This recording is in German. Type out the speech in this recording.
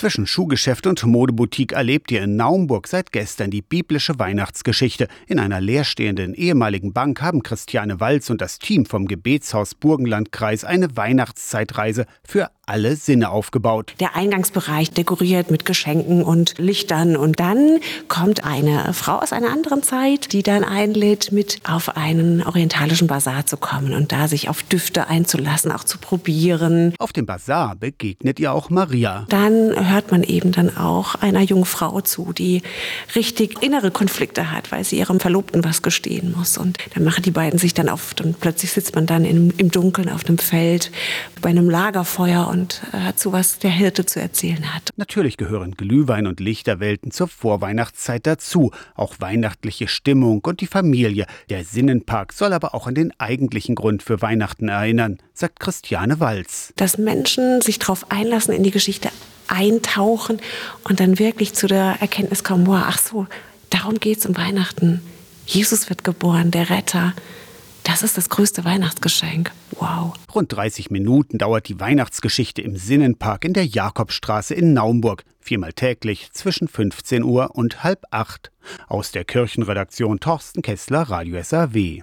Zwischen Schuhgeschäft und Modeboutique erlebt ihr in Naumburg seit gestern die biblische Weihnachtsgeschichte. In einer leerstehenden ehemaligen Bank haben Christiane Walz und das Team vom Gebetshaus Burgenlandkreis eine Weihnachtszeitreise für alle Sinne aufgebaut. Der Eingangsbereich dekoriert mit Geschenken und Lichtern und dann kommt eine Frau aus einer anderen Zeit, die dann einlädt, mit auf einen orientalischen Bazar zu kommen und da sich auf Düfte einzulassen, auch zu probieren. Auf dem Bazar begegnet ihr auch Maria. Dann hört man eben dann auch einer jungen Frau zu, die richtig innere Konflikte hat, weil sie ihrem Verlobten was gestehen muss. Und dann machen die beiden sich dann auf und plötzlich sitzt man dann im, im Dunkeln auf einem Feld bei einem Lagerfeuer und und hört zu, was der Hirte zu erzählen hat. Natürlich gehören Glühwein und Lichterwelten zur Vorweihnachtszeit dazu, auch weihnachtliche Stimmung und die Familie. Der Sinnenpark soll aber auch an den eigentlichen Grund für Weihnachten erinnern, sagt Christiane Walz. Dass Menschen sich darauf einlassen, in die Geschichte eintauchen und dann wirklich zu der Erkenntnis kommen, wow, ach so, darum geht es um Weihnachten. Jesus wird geboren, der Retter. Das ist das größte Weihnachtsgeschenk. Wow. Rund 30 Minuten dauert die Weihnachtsgeschichte im Sinnenpark in der Jakobstraße in Naumburg. Viermal täglich zwischen 15 Uhr und halb acht. Aus der Kirchenredaktion Torsten Kessler, Radio SAW.